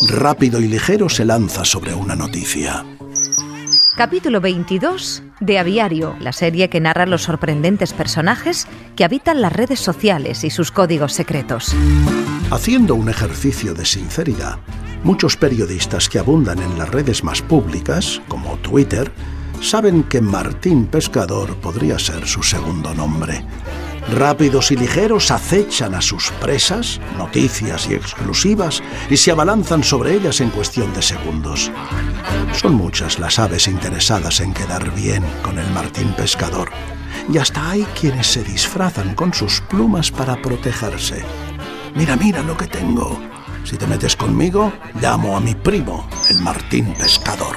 Rápido y ligero se lanza sobre una noticia. Capítulo 22 de Aviario, la serie que narra los sorprendentes personajes que habitan las redes sociales y sus códigos secretos. Haciendo un ejercicio de sinceridad, muchos periodistas que abundan en las redes más públicas, como Twitter, saben que Martín Pescador podría ser su segundo nombre. Rápidos y ligeros acechan a sus presas, noticias y exclusivas, y se abalanzan sobre ellas en cuestión de segundos. Son muchas las aves interesadas en quedar bien con el Martín Pescador, y hasta hay quienes se disfrazan con sus plumas para protegerse. Mira, mira lo que tengo. Si te metes conmigo, llamo a mi primo, el Martín Pescador.